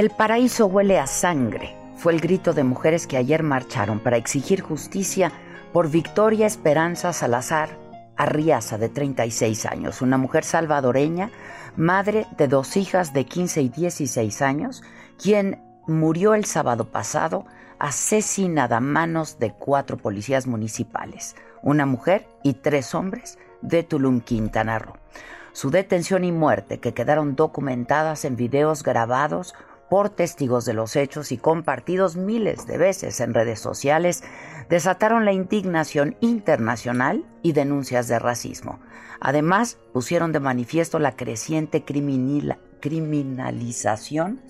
El paraíso huele a sangre. Fue el grito de mujeres que ayer marcharon para exigir justicia por Victoria Esperanza Salazar Arriaza, de 36 años, una mujer salvadoreña, madre de dos hijas de 15 y 16 años, quien murió el sábado pasado asesinada a manos de cuatro policías municipales, una mujer y tres hombres de Tulum, Quintana Roo. Su detención y muerte, que quedaron documentadas en videos grabados por testigos de los hechos y compartidos miles de veces en redes sociales, desataron la indignación internacional y denuncias de racismo. Además, pusieron de manifiesto la creciente criminalización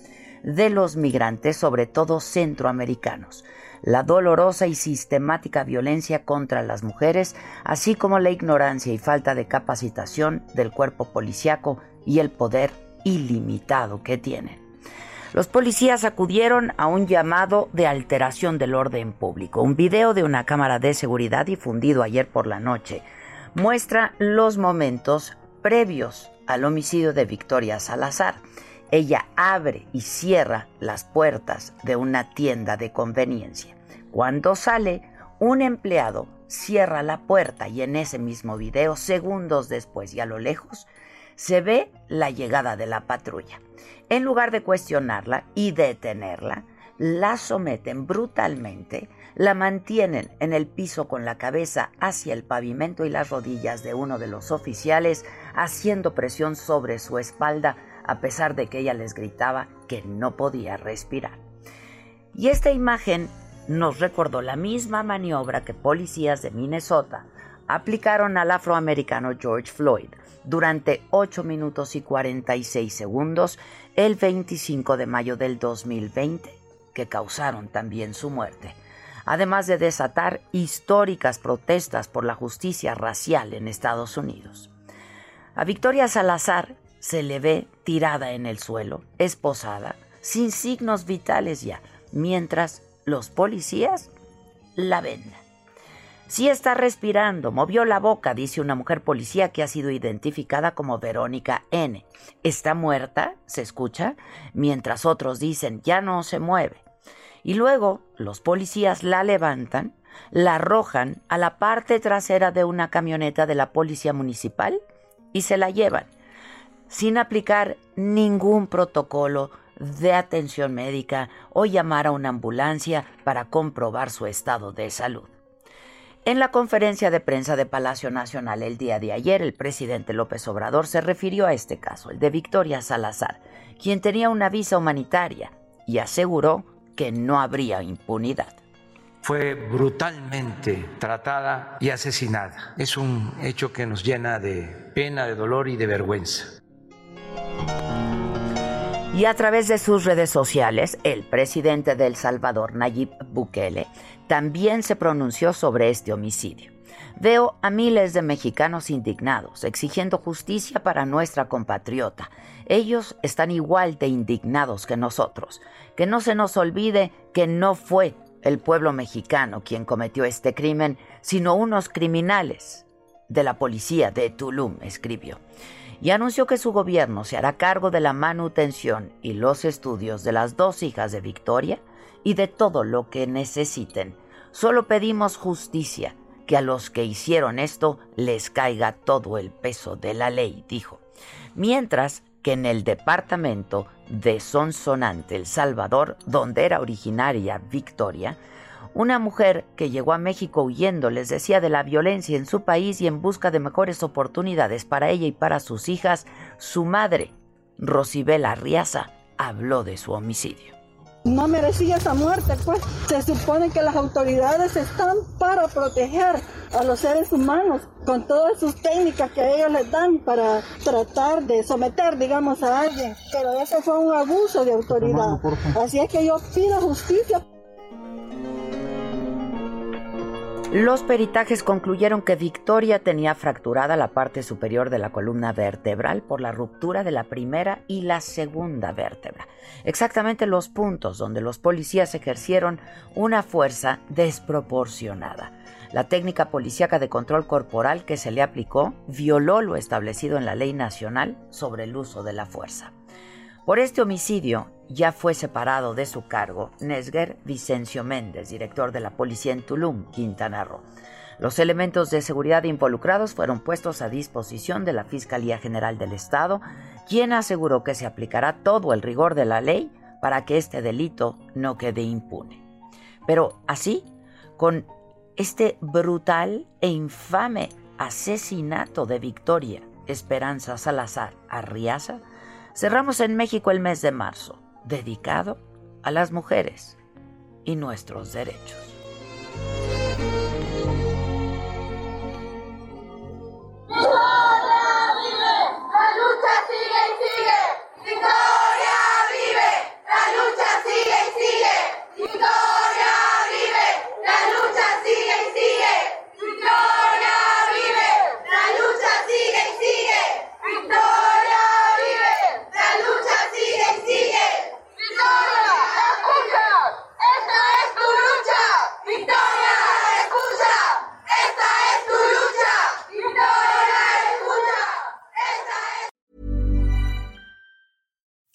de los migrantes, sobre todo centroamericanos, la dolorosa y sistemática violencia contra las mujeres, así como la ignorancia y falta de capacitación del cuerpo policiaco y el poder ilimitado que tienen. Los policías acudieron a un llamado de alteración del orden público. Un video de una cámara de seguridad difundido ayer por la noche muestra los momentos previos al homicidio de Victoria Salazar. Ella abre y cierra las puertas de una tienda de conveniencia. Cuando sale, un empleado cierra la puerta y en ese mismo video, segundos después y a lo lejos, se ve la llegada de la patrulla. En lugar de cuestionarla y detenerla, la someten brutalmente, la mantienen en el piso con la cabeza hacia el pavimento y las rodillas de uno de los oficiales, haciendo presión sobre su espalda a pesar de que ella les gritaba que no podía respirar. Y esta imagen nos recordó la misma maniobra que policías de Minnesota aplicaron al afroamericano George Floyd durante 8 minutos y 46 segundos el 25 de mayo del 2020, que causaron también su muerte, además de desatar históricas protestas por la justicia racial en Estados Unidos. A Victoria Salazar se le ve tirada en el suelo, esposada, sin signos vitales ya, mientras los policías la ven. Sí está respirando, movió la boca, dice una mujer policía que ha sido identificada como Verónica N. Está muerta, se escucha, mientras otros dicen ya no se mueve. Y luego los policías la levantan, la arrojan a la parte trasera de una camioneta de la policía municipal y se la llevan, sin aplicar ningún protocolo de atención médica o llamar a una ambulancia para comprobar su estado de salud. En la conferencia de prensa de Palacio Nacional el día de ayer, el presidente López Obrador se refirió a este caso, el de Victoria Salazar, quien tenía una visa humanitaria, y aseguró que no habría impunidad. Fue brutalmente tratada y asesinada. Es un hecho que nos llena de pena, de dolor y de vergüenza. Y a través de sus redes sociales, el presidente de El Salvador, Nayib Bukele, también se pronunció sobre este homicidio. Veo a miles de mexicanos indignados, exigiendo justicia para nuestra compatriota. Ellos están igual de indignados que nosotros. Que no se nos olvide que no fue el pueblo mexicano quien cometió este crimen, sino unos criminales de la policía de Tulum, escribió. Y anunció que su gobierno se hará cargo de la manutención y los estudios de las dos hijas de Victoria y de todo lo que necesiten. Solo pedimos justicia que a los que hicieron esto les caiga todo el peso de la ley, dijo. Mientras que en el departamento de Sonsonante, El Salvador, donde era originaria Victoria, una mujer que llegó a México huyendo les decía de la violencia en su país y en busca de mejores oportunidades para ella y para sus hijas, su madre, Rosibela Riaza, habló de su homicidio. No merecía esa muerte, pues se supone que las autoridades están para proteger a los seres humanos con todas sus técnicas que ellos les dan para tratar de someter, digamos, a alguien. Pero eso fue un abuso de autoridad. Así es que yo pido justicia. Los peritajes concluyeron que Victoria tenía fracturada la parte superior de la columna vertebral por la ruptura de la primera y la segunda vértebra, exactamente los puntos donde los policías ejercieron una fuerza desproporcionada. La técnica policíaca de control corporal que se le aplicó violó lo establecido en la ley nacional sobre el uso de la fuerza. Por este homicidio ya fue separado de su cargo Nesger Vicencio Méndez, director de la policía en Tulum, Quintana Roo. Los elementos de seguridad involucrados fueron puestos a disposición de la Fiscalía General del Estado, quien aseguró que se aplicará todo el rigor de la ley para que este delito no quede impune. Pero así, con este brutal e infame asesinato de Victoria Esperanza Salazar Arriaza, cerramos en México el mes de marzo, dedicado a las mujeres y nuestros derechos.